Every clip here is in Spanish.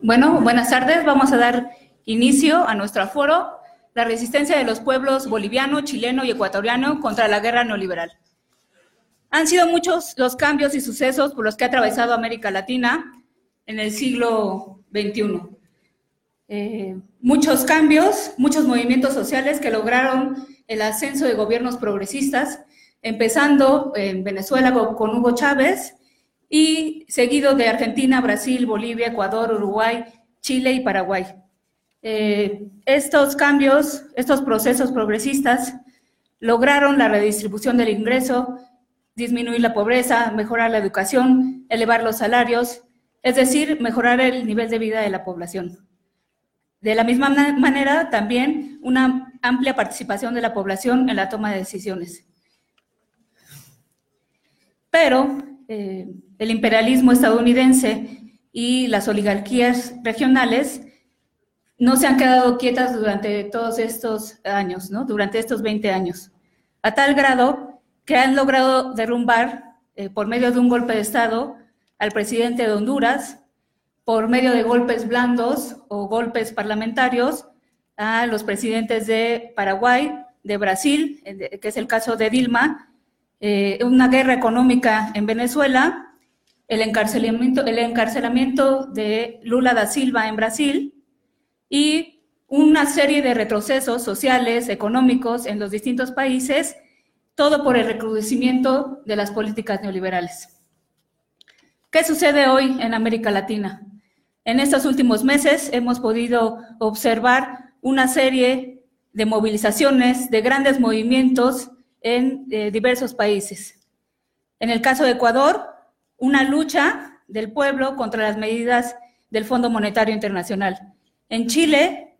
Bueno, buenas tardes. Vamos a dar inicio a nuestro foro, la resistencia de los pueblos boliviano, chileno y ecuatoriano contra la guerra neoliberal. Han sido muchos los cambios y sucesos por los que ha atravesado América Latina en el siglo XXI. Eh, muchos cambios, muchos movimientos sociales que lograron el ascenso de gobiernos progresistas, empezando en Venezuela con Hugo Chávez y seguido de Argentina, Brasil, Bolivia, Ecuador, Uruguay, Chile y Paraguay. Eh, estos cambios, estos procesos progresistas lograron la redistribución del ingreso, disminuir la pobreza, mejorar la educación, elevar los salarios, es decir, mejorar el nivel de vida de la población. De la misma manera, también una amplia participación de la población en la toma de decisiones. Pero eh, el imperialismo estadounidense y las oligarquías regionales no se han quedado quietas durante todos estos años, ¿no? Durante estos 20 años, a tal grado que han logrado derrumbar eh, por medio de un golpe de Estado al presidente de Honduras, por medio de golpes blandos o golpes parlamentarios a los presidentes de Paraguay, de Brasil, que es el caso de Dilma, eh, una guerra económica en Venezuela, el encarcelamiento, el encarcelamiento de Lula da Silva en Brasil y una serie de retrocesos sociales, económicos en los distintos países, todo por el recrudecimiento de las políticas neoliberales. ¿Qué sucede hoy en América Latina? En estos últimos meses hemos podido observar una serie de movilizaciones, de grandes movimientos en eh, diversos países. En el caso de Ecuador, una lucha del pueblo contra las medidas del Fondo Monetario Internacional. En Chile,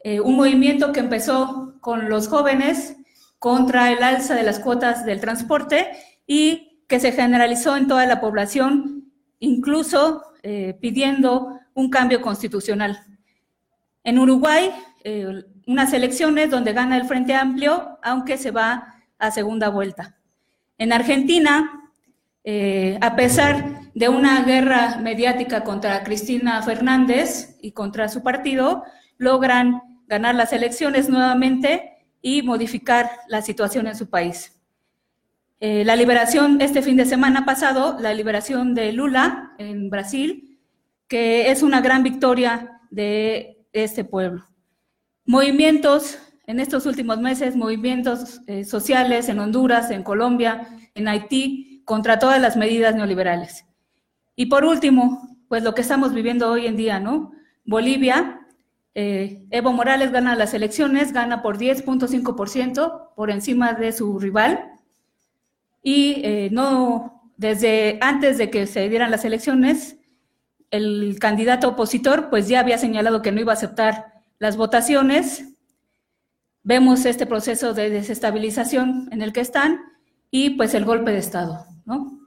eh, un movimiento que empezó con los jóvenes contra el alza de las cuotas del transporte y que se generalizó en toda la población, incluso eh, pidiendo un cambio constitucional. En Uruguay, unas elecciones donde gana el Frente Amplio, aunque se va a segunda vuelta. En Argentina, eh, a pesar de una guerra mediática contra Cristina Fernández y contra su partido, logran ganar las elecciones nuevamente y modificar la situación en su país. Eh, la liberación este fin de semana pasado, la liberación de Lula en Brasil, que es una gran victoria de este pueblo. Movimientos en estos últimos meses movimientos eh, sociales en Honduras, en Colombia, en Haití, contra todas las medidas neoliberales. Y por último, pues lo que estamos viviendo hoy en día, ¿no? Bolivia, eh, Evo Morales gana las elecciones, gana por 10.5% por encima de su rival. Y eh, no, desde antes de que se dieran las elecciones, el candidato opositor pues ya había señalado que no iba a aceptar las votaciones vemos este proceso de desestabilización en el que están y pues el golpe de Estado, ¿no?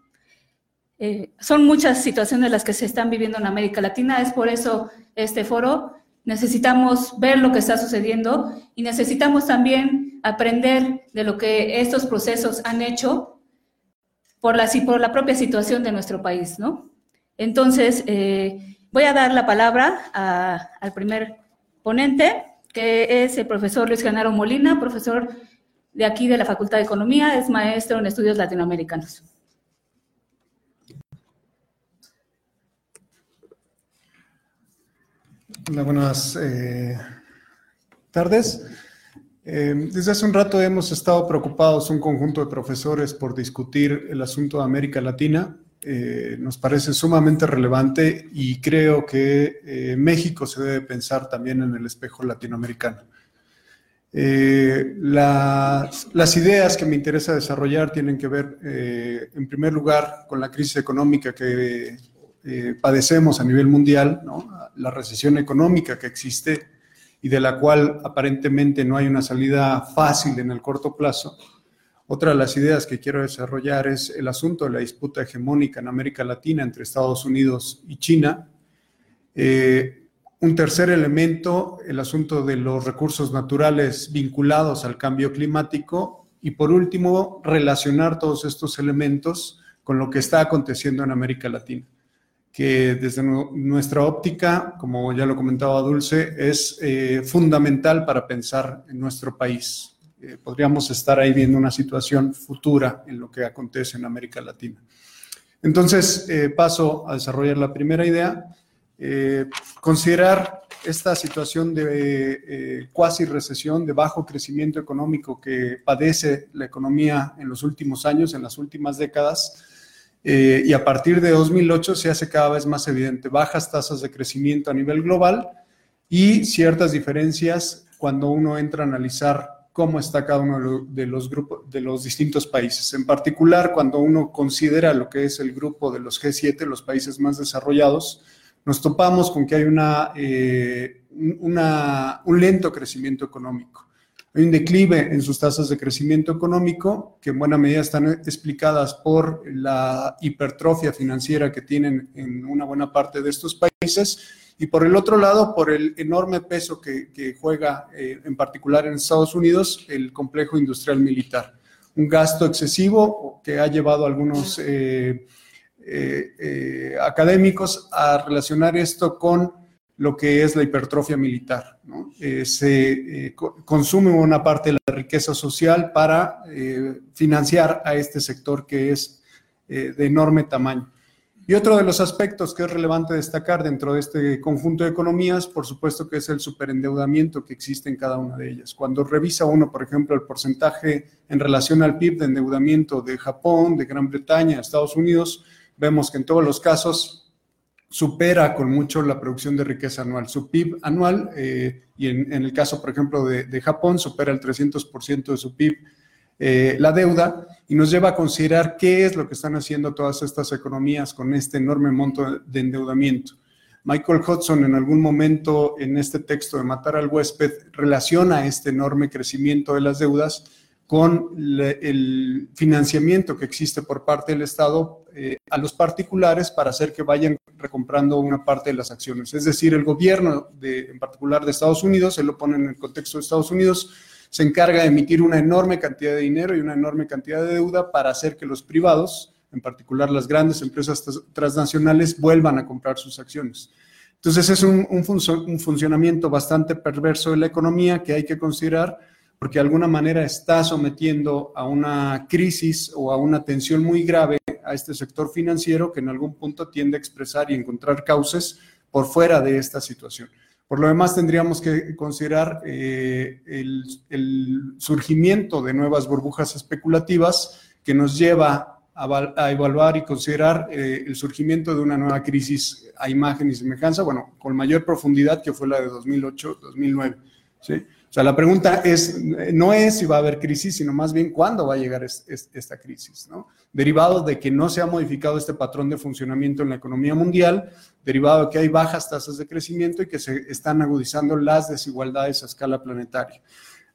Eh, son muchas situaciones las que se están viviendo en América Latina, es por eso este foro. Necesitamos ver lo que está sucediendo y necesitamos también aprender de lo que estos procesos han hecho por la, por la propia situación de nuestro país, ¿no? Entonces, eh, voy a dar la palabra al primer ponente, que es el profesor Luis Genaro Molina, profesor de aquí de la Facultad de Economía, es maestro en estudios latinoamericanos. Buenas eh, tardes. Eh, desde hace un rato hemos estado preocupados un conjunto de profesores por discutir el asunto de América Latina eh, nos parece sumamente relevante y creo que eh, México se debe pensar también en el espejo latinoamericano. Eh, las, las, ideas que me interesa desarrollar tienen que ver, en primer lugar, con la crisis económica que padecemos a nivel mundial, la recesión económica que existe y de la cual aparentemente no hay una salida fácil en el corto plazo otra de las ideas que quiero desarrollar es el asunto de la disputa hegemónica en América Latina entre Estados Unidos y China. Eh, un tercer elemento, el asunto de los recursos naturales vinculados al cambio climático. Y por último, relacionar todos estos elementos con lo que está aconteciendo en América Latina, que desde nuestra óptica, como ya lo comentaba Dulce, es eh, fundamental para pensar en nuestro país. Eh, podríamos estar ahí viendo una situación futura en lo que acontece en América Latina. Entonces, eh, paso a desarrollar la primera idea. considerar esta situación de cuasi recesión, de bajo crecimiento económico que padece la economía en los últimos años, en las últimas décadas, eh, y a partir de 2008 se hace cada vez más evidente bajas tasas de crecimiento a nivel global y ciertas diferencias cuando uno entra a analizar cómo está cada uno de los grupos de los distintos países. En particular, cuando uno considera lo que es el grupo de los G7, los países más desarrollados, nos topamos con que hay una, eh, un lento crecimiento económico. Hay un declive en sus tasas de crecimiento económico que en buena medida están explicadas por la hipertrofia financiera que tienen en una buena parte de estos países y por el otro lado por el enorme peso que, juega eh, en particular en Estados Unidos el complejo industrial militar. Un gasto excesivo que ha llevado a algunos eh, eh, académicos a relacionar esto con lo que es la hipertrofia militar. Se consume una parte de la riqueza social para financiar a este sector que es de enorme tamaño. Y otro de los aspectos que es relevante destacar dentro de este conjunto de economías, por supuesto que es el superendeudamiento que existe en cada una de ellas. Cuando revisa uno, por ejemplo, el porcentaje en relación al PIB de endeudamiento de Japón, de Gran Bretaña, Estados Unidos, vemos que en todos los casos supera con mucho la producción de riqueza anual. Su PIB anual, eh, y en, el caso, por ejemplo, de, Japón, supera el 300% de su PIB eh, la deuda y nos lleva a considerar qué es lo que están haciendo todas estas economías con este enorme monto de endeudamiento. Michael Hudson en algún momento en este texto de Matar al huésped relaciona este enorme crecimiento de las deudas con el financiamiento que existe por parte del Estado eh, a los particulares para hacer que vayan recomprando una parte de las acciones. Es decir, el gobierno, en particular de Estados Unidos, se lo pone en el contexto de Estados Unidos, se encarga de emitir una enorme cantidad de dinero y una enorme cantidad de deuda para hacer que los privados, en particular las grandes empresas transnacionales, vuelvan a comprar sus acciones. Entonces es un, un funcionamiento bastante perverso de la economía que hay que considerar porque de alguna manera está sometiendo a una crisis o a una tensión muy grave a este sector financiero que en algún punto tiende a expresar y encontrar causas por fuera de esta situación. Por lo demás, tendríamos que considerar eh, el, surgimiento de nuevas burbujas especulativas que nos lleva a, evaluar y considerar eh, el surgimiento de una nueva crisis a imagen y semejanza, bueno, con mayor profundidad que fue la de 2008-2009. ¿sí? Sea, la pregunta es, no es si va a haber crisis, sino más bien cuándo va a llegar esta crisis, ¿no? Derivado de que no se ha modificado este patrón de funcionamiento en la economía mundial, derivado de que hay bajas tasas de crecimiento y que se están agudizando las desigualdades a escala planetaria.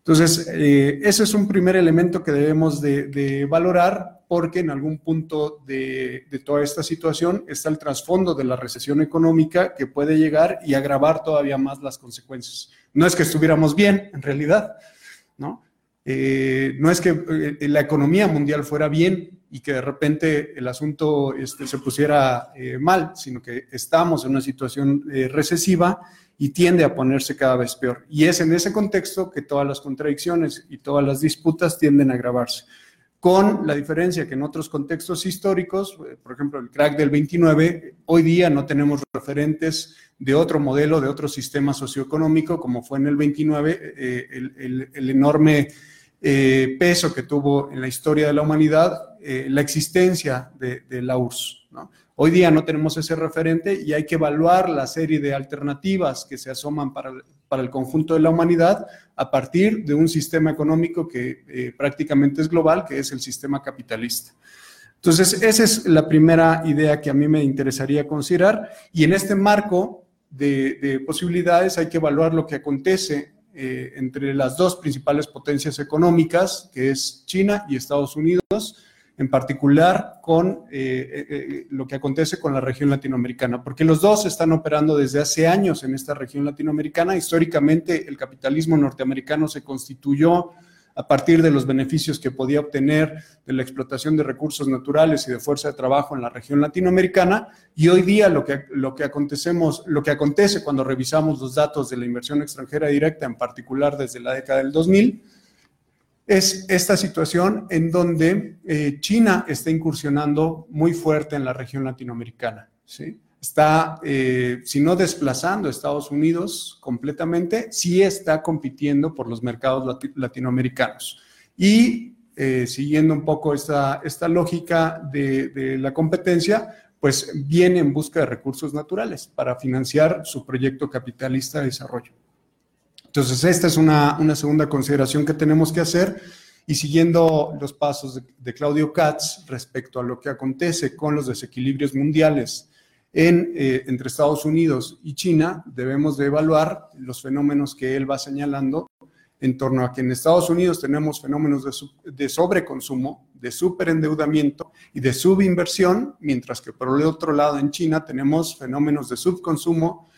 Entonces, eh, ese es un primer elemento que debemos de, valorar porque en algún punto de, toda esta situación está el trasfondo de la recesión económica que puede llegar y agravar todavía más las consecuencias. No es que estuviéramos bien, en realidad, ¿no? Eh, no es que eh, la economía mundial fuera bien y que de repente el asunto este, se pusiera eh, mal, sino que estamos en una situación recesiva y tiende a ponerse cada vez peor. Y es en ese contexto que todas las contradicciones y todas las disputas tienden a agravarse con la diferencia que en otros contextos históricos, eh, por ejemplo, el crack del 29, hoy día no tenemos referentes de otro modelo, de otro sistema socioeconómico, como fue en el 29, eh, el, enorme eh, peso que tuvo en la historia de la humanidad la existencia de, la URSS. Hoy día no tenemos ese referente y hay que evaluar la serie de alternativas que se asoman para, para el conjunto de la humanidad a partir de un sistema económico que eh, prácticamente es global, que es el sistema capitalista. Entonces, esa es la primera idea que a mí me interesaría considerar y en este marco de, posibilidades hay que evaluar lo que acontece eh, entre las dos principales potencias económicas, que es China y Estados Unidos, en particular con eh, eh, eh, lo que acontece con la región latinoamericana, porque los dos están operando desde hace años en esta región latinoamericana. Históricamente el capitalismo norteamericano se constituyó a partir de los beneficios que podía obtener de la explotación de recursos naturales y de fuerza de trabajo en la región latinoamericana. Y hoy día lo que, lo que, acontecemos, lo que acontece cuando revisamos los datos de la inversión extranjera directa, en particular desde la década del 2000, es esta situación en donde eh, China está incursionando muy fuerte en la región latinoamericana. Está, eh, si no desplazando a Estados Unidos completamente, sí está compitiendo por los mercados latinoamericanos. Y eh, siguiendo un poco esta, esta lógica de, de la competencia, pues viene en busca de recursos naturales para financiar su proyecto capitalista de desarrollo. Entonces, esta es una, una, segunda consideración que tenemos que hacer. Y siguiendo los pasos de, Claudio Katz respecto a lo que acontece con los desequilibrios mundiales eh, entre Estados Unidos y China, debemos de evaluar los fenómenos que él va señalando en torno a que en Estados Unidos tenemos fenómenos de, de sobreconsumo, de superendeudamiento y de subinversión, mientras que por el otro lado en China tenemos fenómenos de subconsumo,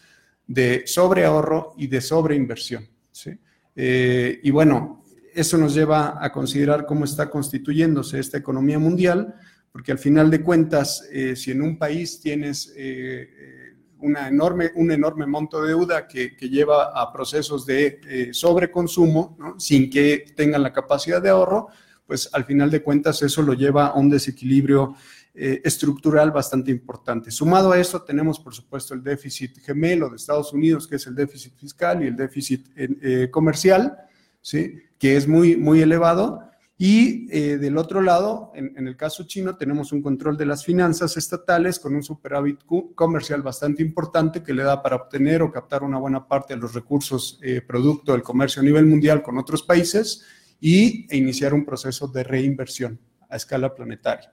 de sobreahorro y de sobreinversión. ¿sí? Eh, y bueno, eso nos lleva a considerar cómo está constituyéndose esta economía mundial, porque al final de cuentas, eh, si en un país tienes eh, una enorme, un enorme monto de deuda que, que lleva a procesos de sobreconsumo, ¿no? sin que tengan la capacidad de ahorro, pues al final de cuentas eso lo lleva a un desequilibrio eh, estructural bastante importante. Sumado a eso, tenemos, por supuesto, el déficit gemelo de Estados Unidos, que es el déficit fiscal y el déficit eh, comercial, ¿sí? que es muy, muy elevado. Y eh, del otro lado, en, el caso chino, tenemos un control de las finanzas estatales con un superávit comercial bastante importante que le da para obtener o captar una buena parte de los recursos producto del comercio a nivel mundial con otros países y e iniciar un proceso de reinversión a escala planetaria.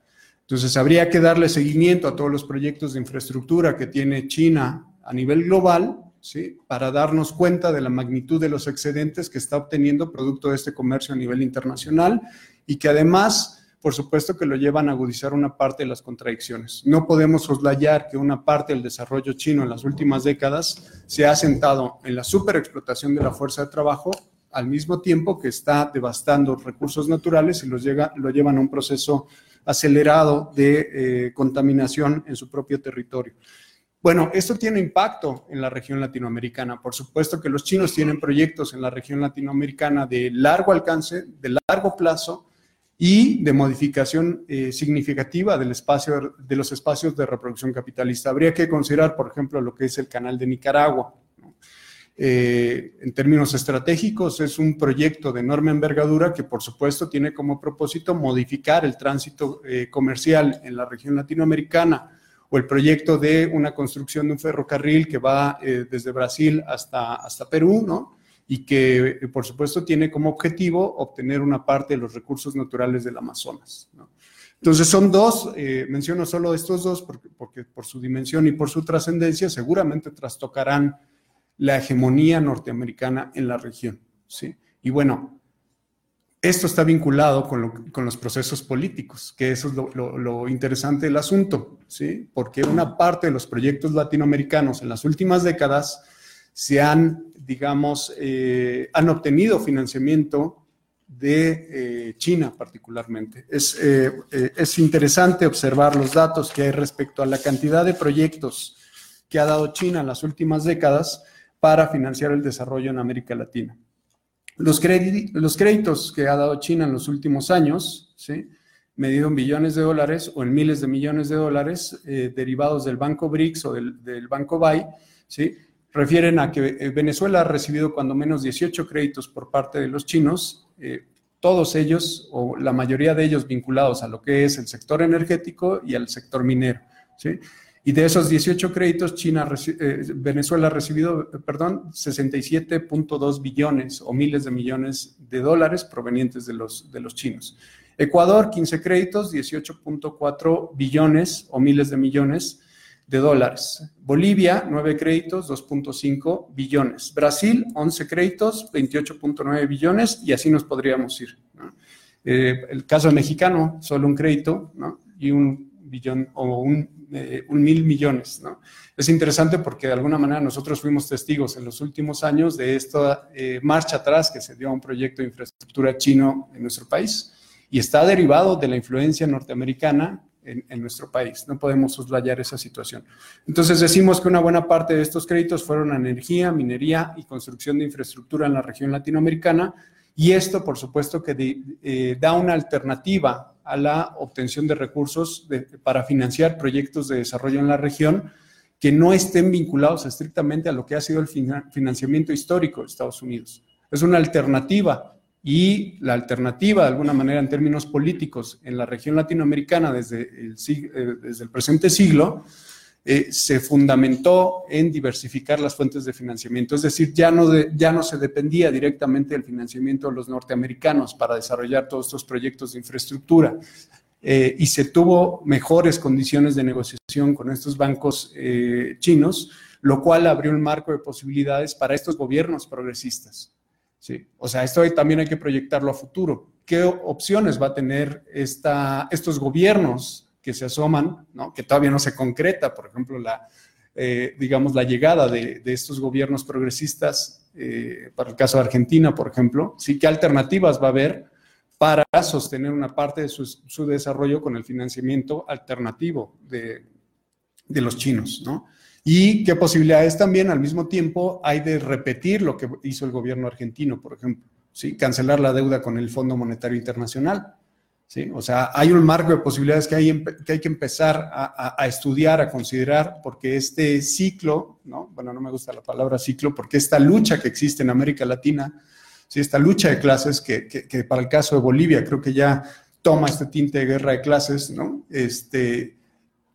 Entonces, habría que darle seguimiento a todos los proyectos de infraestructura que tiene China a nivel global, ¿sí? Para darnos cuenta de la magnitud de los excedentes que está obteniendo producto de este comercio a nivel internacional y que además, por supuesto, que lo llevan a agudizar una parte de las contradicciones. No podemos soslayar que una parte del desarrollo chino en las últimas décadas se ha sentado en la superexplotación de la fuerza de trabajo al mismo tiempo que está devastando recursos naturales y los llega, lo llevan a un proceso acelerado de eh, contaminación en su propio territorio. Bueno, esto tiene impacto en la región latinoamericana. Por supuesto que los chinos tienen proyectos en la región latinoamericana de largo alcance, de largo plazo y de modificación eh, significativa del espacio, de los espacios de reproducción capitalista. Habría que considerar, por ejemplo, lo que es el canal de Nicaragua. Eh, en términos estratégicos, es un proyecto de enorme envergadura que, por supuesto, tiene como propósito modificar el tránsito eh, comercial en la región latinoamericana o el proyecto de una construcción de un ferrocarril que va eh, desde Brasil hasta, hasta Perú, ¿no? Y que, por supuesto, tiene como objetivo obtener una parte de los recursos naturales del Amazonas, ¿no? Entonces son dos, menciono solo estos dos porque, porque por su dimensión y por su trascendencia seguramente trastocarán la hegemonía norteamericana en la región. ¿sí? Y bueno, esto está vinculado con, los procesos políticos, que eso es lo, interesante del asunto, ¿sí? porque una parte de los proyectos latinoamericanos en las últimas décadas se han, digamos, eh, han obtenido financiamiento de eh, China particularmente. Es, eh, es interesante observar los datos que hay respecto a la cantidad de proyectos que ha dado China en las últimas décadas para financiar el desarrollo en América Latina. Los, créditos que ha dado China en los últimos años, ¿sí? medido en billones de dólares o en miles de millones de dólares eh, derivados del Banco BRICS o del, Banco BAI, ¿sí? refieren a que eh, Venezuela ha recibido cuando menos 18 créditos por parte de los chinos, eh, todos ellos o la mayoría de ellos vinculados a lo que es el sector energético y al sector minero. ¿sí? Y de esos 18 créditos, China, eh, Venezuela ha recibido, perdón, 67.2 billones o miles de millones de dólares provenientes de los, de los chinos. Ecuador, 15 créditos, 18.4 billones o miles de millones de dólares. Bolivia, 9 créditos, 2.5 billones. Brasil, 11 créditos, 28.9 billones y así nos podríamos ir. Eh, el caso mexicano, solo un crédito ¿no? y un billón o un, eh, un, mil millones. ¿no? Es interesante porque de alguna manera nosotros fuimos testigos en los últimos años de esta eh, marcha atrás que se dio a un proyecto de infraestructura chino en nuestro país y está derivado de la influencia norteamericana en, en, nuestro país. No podemos soslayar esa situación. Entonces decimos que una buena parte de estos créditos fueron a energía, minería y construcción de infraestructura en la región latinoamericana y esto, por supuesto, que eh, da una alternativa a la obtención de recursos para financiar proyectos de desarrollo en la región que no estén vinculados estrictamente a lo que ha sido el financiamiento histórico de Estados Unidos. Es una alternativa y la alternativa, de alguna manera, en términos políticos, en la región latinoamericana desde el, eh, desde el presente siglo, eh, se fundamentó en diversificar las fuentes de financiamiento. Es decir, ya no, ya no se dependía directamente del financiamiento de los norteamericanos para desarrollar todos estos proyectos de infraestructura. Eh, y se tuvo mejores condiciones de negociación con estos bancos eh, chinos, lo cual abrió un marco de posibilidades para estos gobiernos progresistas. ¿sí? O sea, esto también hay que proyectarlo a futuro. ¿Qué opciones va a tener esta, estos gobiernos que se asoman, ¿no? que todavía no se concreta, por ejemplo, la, eh, digamos, la llegada de, estos gobiernos progresistas, eh, para el caso de Argentina, por ejemplo, sí, ¿qué alternativas va a haber para sostener una parte de su, desarrollo con el financiamiento alternativo de, de los chinos, ¿no? Y qué posibilidades también al mismo tiempo hay de repetir lo que hizo el gobierno argentino, por ejemplo, ¿sí? cancelar la deuda con el Fondo Monetario Internacional, ¿sí? O sea, hay un marco de posibilidades que hay, que, hay que empezar a, estudiar, a considerar, porque este ciclo, ¿no? Bueno, no me gusta la palabra ciclo, porque esta lucha que existe en América Latina, ¿sí? esta lucha de clases, que, que, para el caso de Bolivia creo que ya toma este tinte de guerra de clases, ¿no? Este,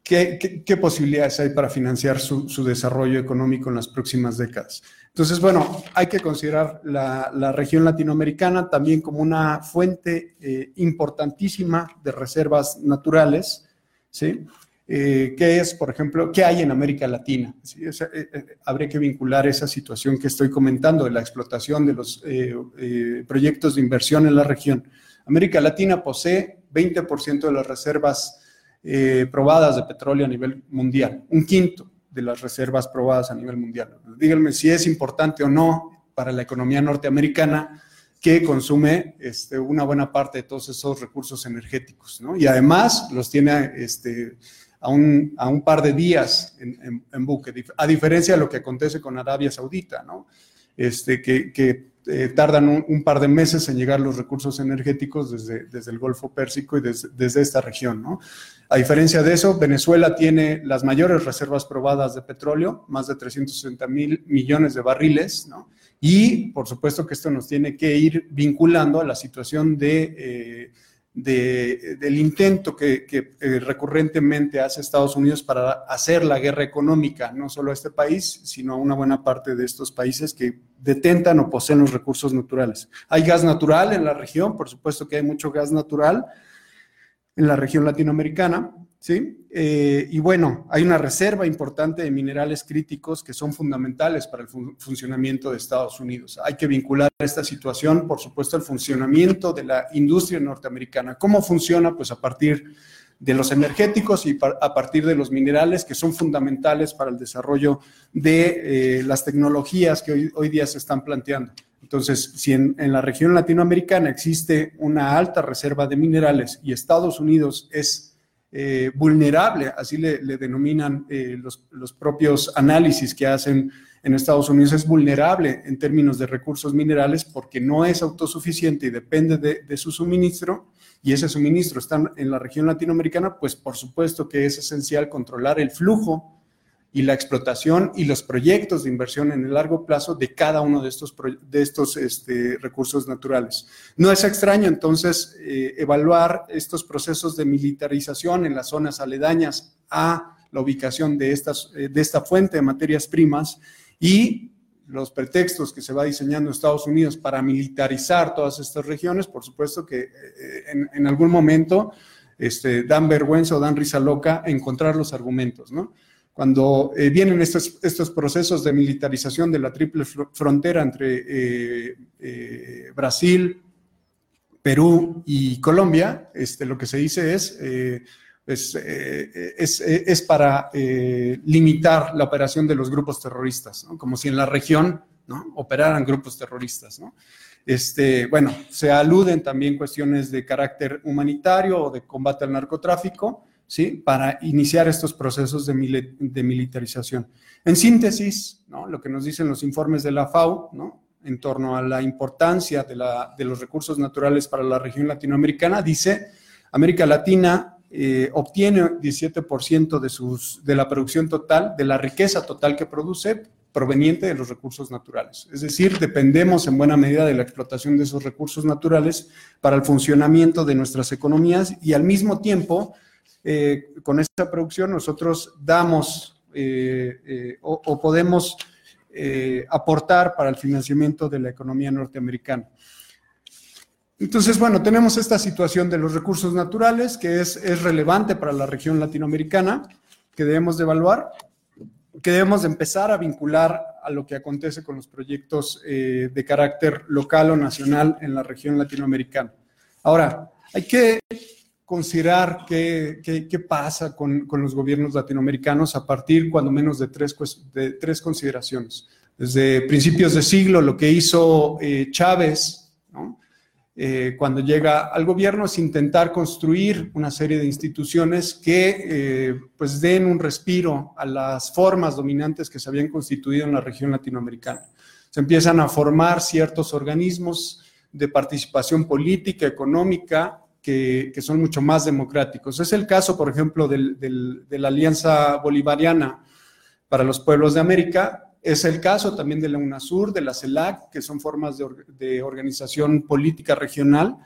¿qué, qué, posibilidades hay para financiar su, su desarrollo económico en las próximas décadas? Entonces, bueno, hay que considerar la, región latinoamericana también como una fuente eh, importantísima de reservas naturales, ¿sí? Eh, ¿Qué es, por ejemplo, qué hay en América Latina? Eh, habría que vincular esa situación que estoy comentando de la explotación de los proyectos de inversión en la región. América Latina posee 20% de las reservas probadas de petróleo a nivel mundial, un quinto de las reservas probadas a nivel mundial. Díganme si es importante o no para la economía norteamericana que consume este, una buena parte de todos esos recursos energéticos, ¿no? Y además los tiene este, a, un, par de días en, buque, a diferencia de lo que acontece con Arabia Saudita, ¿no? Este, que eh, tardan un, par de meses en llegar los recursos energéticos desde, desde el Golfo Pérsico y desde, desde esta región, ¿no? A diferencia de eso, Venezuela tiene las mayores reservas probadas de petróleo, más de 360 mil millones de barriles, ¿no? Y por supuesto que esto nos tiene que ir vinculando a la situación de, eh, del intento que, eh, recurrentemente hace Estados Unidos para hacer la guerra económica, no solo a este país, sino a una buena parte de estos países que detentan o poseen los recursos naturales. Hay gas natural en la región, por supuesto que hay mucho gas natural, en la región latinoamericana, ¿sí? Eh, y bueno, hay una reserva importante de minerales críticos que son fundamentales para el funcionamiento de Estados Unidos. Hay que vincular esta situación, por supuesto, al funcionamiento de la industria norteamericana. ¿Cómo funciona? Pues a partir de los energéticos y a partir de los minerales que son fundamentales para el desarrollo de eh, las tecnologías que hoy día se están planteando. Entonces, si en, la región latinoamericana existe una alta reserva de minerales y Estados Unidos es eh, vulnerable, así le, denominan eh, los, propios análisis que hacen en Estados Unidos, es vulnerable en términos de recursos minerales porque no es autosuficiente y depende de, de su suministro, y ese suministro está en la región latinoamericana, pues por supuesto que es esencial controlar el flujo y la explotación y los proyectos de inversión en el largo plazo de cada uno de estos, de estos este, recursos naturales. No es extraño entonces eh, evaluar estos procesos de militarización en las zonas aledañas a la ubicación de, estas, eh, de esta fuente de materias primas y los pretextos que se va diseñando Estados Unidos para militarizar todas estas regiones, por supuesto que eh, en, algún momento este, dan vergüenza o dan risa loca encontrar los argumentos, ¿no? Cuando eh, vienen estos, estos procesos de militarización de la triple frontera entre eh, eh, Brasil, Perú y Colombia, este, lo que se dice es, es, para limitar la operación de los grupos terroristas, como si en la región operaran grupos terroristas. ¿no? Este, bueno, se aluden también cuestiones de carácter humanitario o de combate al narcotráfico, ¿sí? Para iniciar estos procesos de, militarización. En síntesis, ¿no? Lo que nos dicen los informes de la FAO, ¿no? En torno a la importancia de, la, de los recursos naturales para la región latinoamericana, dice, América Latina eh, obtiene 17% de, sus, de la producción total, de la riqueza total que produce, proveniente de los recursos naturales. Es decir, dependemos en buena medida de la explotación de esos recursos naturales para el funcionamiento de nuestras economías y al mismo tiempo, eh, con esta producción nosotros damos eh, eh, o, podemos aportar para el financiamiento de la economía norteamericana. Entonces, bueno, tenemos esta situación de los recursos naturales que es, es relevante para la región latinoamericana, que debemos de evaluar que debemos empezar a vincular a lo que acontece con los proyectos de carácter local o nacional en la región latinoamericana. Ahora, hay que considerar qué, qué, pasa con, con, los gobiernos latinoamericanos a partir, cuando menos, de tres, de tres consideraciones. Desde principios de siglo, lo que hizo eh, Chávez. Eh, cuando llega al gobierno es intentar construir una serie de instituciones que eh, pues den un respiro a las formas dominantes que se habían constituido en la región latinoamericana. Se empiezan a formar ciertos organismos de participación política, económica, que, son mucho más democráticos. Es el caso, por ejemplo, de la Alianza Bolivariana para los Pueblos de América, es el caso también de la UNASUR, de la CELAC, que son formas de, organización política regional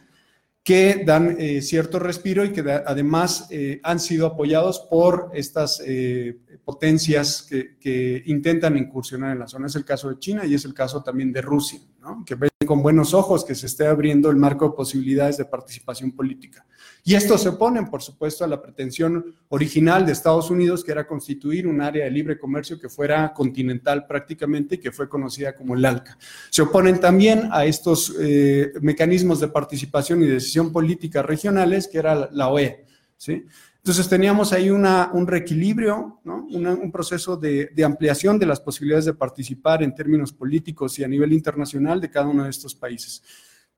que dan eh, cierto respiro y que además eh, han sido apoyados por estas eh, potencias que, que, intentan incursionar en la zona. Es el caso de China y es el caso también de Rusia, ¿no? que con buenos ojos que se esté abriendo el marco de posibilidades de participación política. Y esto se oponen, por supuesto, a la pretensión original de Estados Unidos, que era constituir un área de libre comercio que fuera continental prácticamente y que fue conocida como el ALCA. Se oponen también a estos eh, mecanismos de participación y decisión política regionales, que era la OE. ¿sí? Entonces teníamos ahí un reequilibrio, un proceso de, de, ampliación de las posibilidades de participar en términos políticos y a nivel internacional de cada uno de estos países.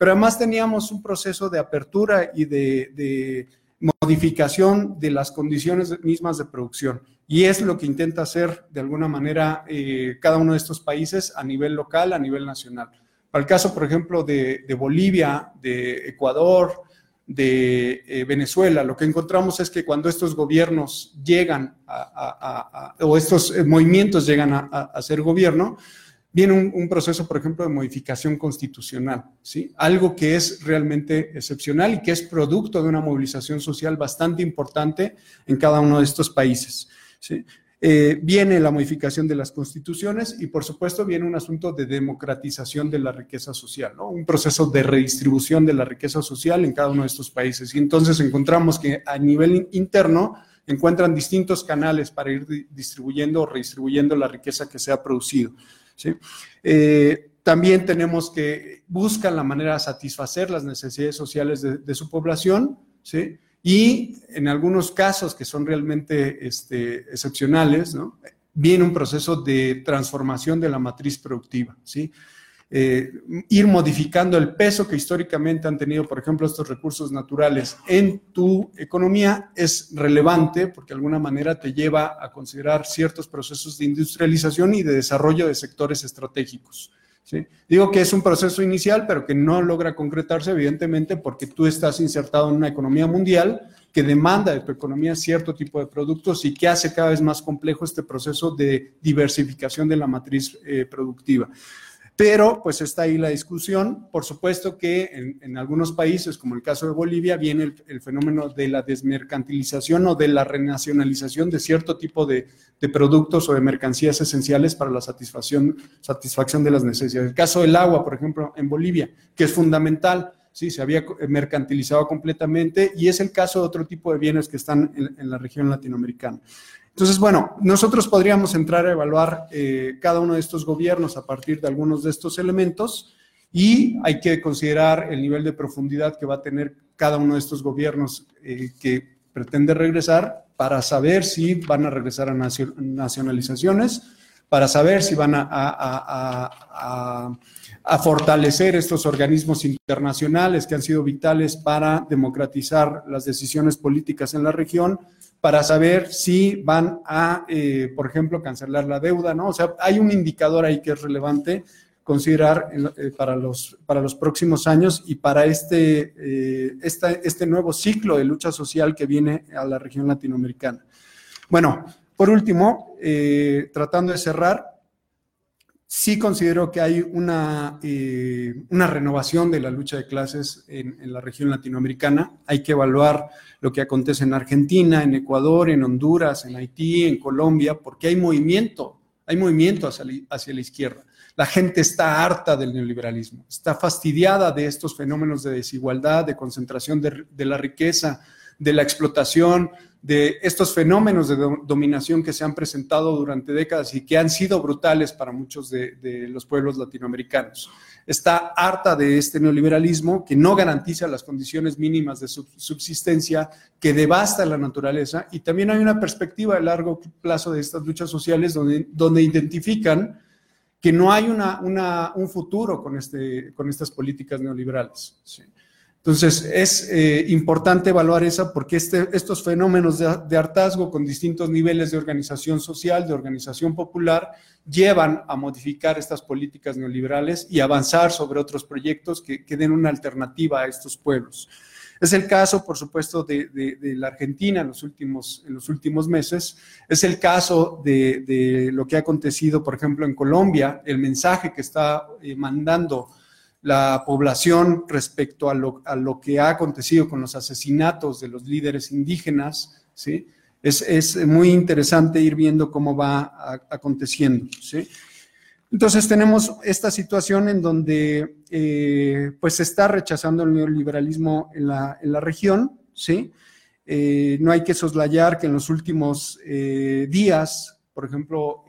Pero además teníamos un proceso de apertura y de, modificación de las condiciones mismas de producción. Y es lo que intenta hacer de alguna manera eh, cada uno de estos países a nivel local, a nivel nacional. Para el caso, por ejemplo, de, Bolivia, de Ecuador, de eh, Venezuela, lo que encontramos es que cuando estos gobiernos llegan a, o estos eh, movimientos llegan a, ser gobierno, viene un, proceso, por ejemplo, de modificación constitucional, ¿sí? Algo que es realmente excepcional y que es producto de una movilización social bastante importante en cada uno de estos países, ¿sí? Eh, viene la modificación de las constituciones y, por supuesto, viene un asunto de democratización de la riqueza social, ¿no? un proceso de redistribución de la riqueza social en cada uno de estos países. Y entonces encontramos que a nivel interno encuentran distintos canales para ir distribuyendo o redistribuyendo la riqueza que se ha producido. Eh, también tenemos que buscan la manera de satisfacer las necesidades sociales de, su población. Y en algunos casos que son realmente este, excepcionales, viene un proceso de transformación de la matriz productiva, ¿sí? Eh, ir modificando el peso que históricamente han tenido, por ejemplo, estos recursos naturales en tu economía es relevante porque de alguna manera te lleva a considerar ciertos procesos de industrialización y de desarrollo de sectores estratégicos. ¿Sí? Digo que es un proceso inicial, pero que no logra concretarse, evidentemente, porque tú estás insertado en una economía mundial que demanda de tu economía cierto tipo de productos y que hace cada vez más complejo este proceso de diversificación de la matriz eh, productiva. Pero pues está ahí la discusión. Por supuesto que en, algunos países, como el caso de Bolivia, viene el, fenómeno de la desmercantilización o de la renacionalización de cierto tipo de, productos o de mercancías esenciales para la satisfacción, satisfacción de las necesidades. El caso del agua, por ejemplo, en Bolivia, que es fundamental. Sí, se había mercantilizado completamente y es el caso de otro tipo de bienes que están en la región latinoamericana. Entonces, bueno, nosotros podríamos entrar a evaluar eh, cada uno de estos gobiernos a partir de algunos de estos elementos y hay que considerar el nivel de profundidad que va a tener cada uno de estos gobiernos eh, que pretende regresar para saber si van a regresar a nacionalizaciones, para saber si van a, fortalecer estos organismos internacionales que han sido vitales para democratizar las decisiones políticas en la región, para saber si van a, eh, por ejemplo, cancelar la deuda, ¿no? O sea, hay un indicador ahí que es relevante considerar eh, para, los, para los próximos años y para este, eh, este nuevo ciclo de lucha social que viene a la región latinoamericana. Bueno, por último, eh, tratando de cerrar, sí considero que hay una, una renovación de la lucha de clases en, la región latinoamericana. Hay que evaluar lo que acontece en Argentina, en Ecuador, en Honduras, en Haití, en Colombia, porque hay movimiento, hay movimiento hacia la izquierda. La gente está harta del neoliberalismo, está fastidiada de estos fenómenos de desigualdad, de concentración de, la riqueza, de la explotación, de estos fenómenos de dominación que se han presentado durante décadas y que han sido brutales para muchos de, los pueblos latinoamericanos. Está harta de este neoliberalismo que no garantiza las condiciones mínimas de subsistencia, que devasta la naturaleza y también hay una perspectiva de largo plazo de estas luchas sociales donde, identifican que no hay un futuro con, este, con estas políticas neoliberales. Entonces, es eh, importante evaluar esa porque este, estos fenómenos de, hartazgo con distintos niveles de organización social, de organización popular, llevan a modificar estas políticas neoliberales y avanzar sobre otros proyectos que, den una alternativa a estos pueblos. Es el caso, por supuesto, de, la Argentina en los, últimos, en los últimos meses. Es el caso de, lo que ha acontecido, por ejemplo, en Colombia, el mensaje que está eh, mandando la población respecto a lo, a lo, que ha acontecido con los asesinatos de los líderes indígenas, ¿sí? Es, es muy interesante ir viendo cómo va aconteciendo, ¿sí? Entonces tenemos esta situación en donde eh, pues se está rechazando el neoliberalismo en la, en la región, ¿sí? Eh, no hay que soslayar que en los últimos eh, días, por ejemplo,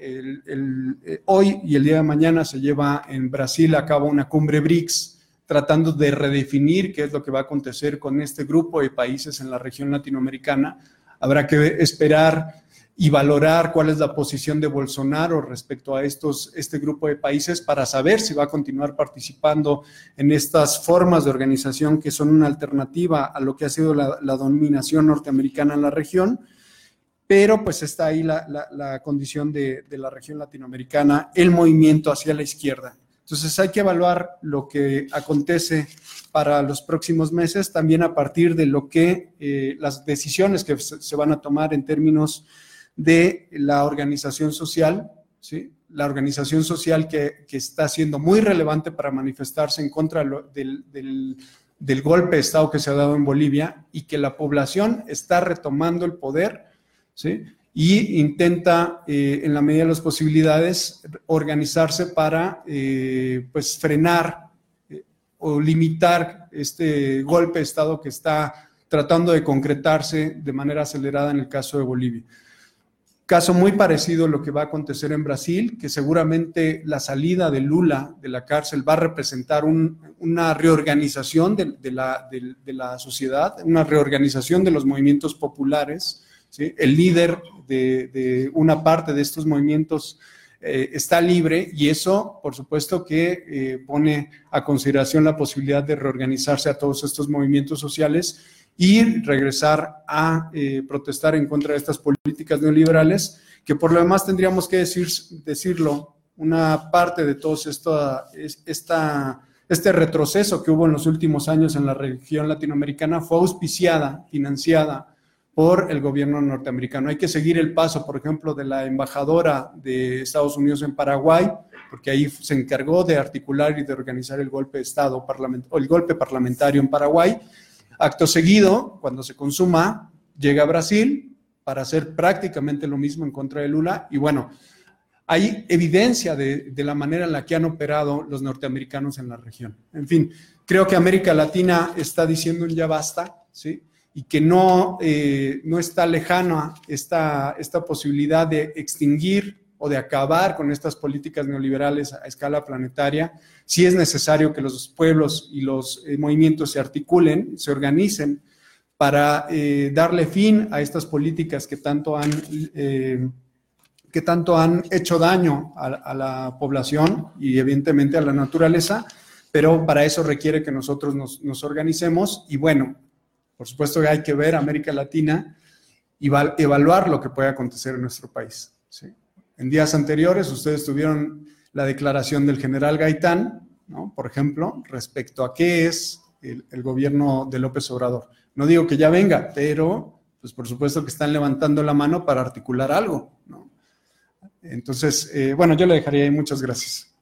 hoy y el día de mañana se lleva en Brasil a cabo una cumbre BRICS tratando de redefinir qué es lo que va a acontecer con este grupo de países en la región latinoamericana. Habrá que esperar y valorar cuál es la posición de Bolsonaro respecto a estos, este grupo de países para saber si va a continuar participando en estas formas de organización que son una alternativa a lo que ha sido la, dominación norteamericana en la región. Pero pues está ahí la, condición de, de la región latinoamericana, el movimiento hacia la izquierda. Entonces hay que evaluar lo que acontece para los próximos meses, también a partir de lo que eh, las decisiones que se van a tomar en términos de la organización social, ¿sí? la organización social que, está siendo muy relevante para manifestarse en contra del, del, golpe de Estado que se ha dado en Bolivia y que la población está retomando el poder y intenta, eh, en la medida de las posibilidades, organizarse para eh, pues frenar eh, o limitar este golpe de Estado que está tratando de concretarse de manera acelerada en el caso de Bolivia. Caso muy parecido a lo que va a acontecer en Brasil, que seguramente la salida de Lula de la cárcel va a representar una reorganización de, la, sociedad, una reorganización de los movimientos populares. El líder de, una parte de estos movimientos eh, está libre y eso, por supuesto, que eh, pone a consideración la posibilidad de reorganizarse a todos estos movimientos sociales y regresar a eh, protestar en contra de estas políticas neoliberales, que por lo demás tendríamos que decir, decirlo, una parte de todo esto, esta, este retroceso que hubo en los últimos años en la región latinoamericana fue auspiciada, financiada por el gobierno norteamericano. Hay que seguir el paso, por ejemplo, de la embajadora de Estados Unidos en Paraguay, porque ahí se encargó de articular y de organizar el golpe de Estado o el golpe parlamentario en Paraguay, Acto seguido, cuando se consuma, llega a Brasil para hacer prácticamente lo mismo en contra de Lula. Y bueno, hay evidencia de, la manera en la que han operado los norteamericanos en la región. En fin, creo que América Latina está diciendo un ya basta, ¿sí? Y que no, eh, no está lejana esta, esta posibilidad de extinguir o de acabar con estas políticas neoliberales a escala planetaria, sí es necesario que los pueblos y los eh, movimientos se articulen, se organicen para eh, darle fin a estas políticas que tanto han, eh, que tanto han hecho daño a, la población y evidentemente a la naturaleza, pero para eso requiere que nosotros nos, organicemos. Y bueno, por supuesto que hay que ver América Latina y evaluar lo que puede acontecer en nuestro país. En días anteriores ustedes tuvieron la declaración del general Gaitán, por ejemplo, respecto a qué es el gobierno de López Obrador. No digo que ya venga, pero pues por supuesto que están levantando la mano para articular algo. Entonces, eh, bueno, yo le dejaría ahí. Muchas gracias.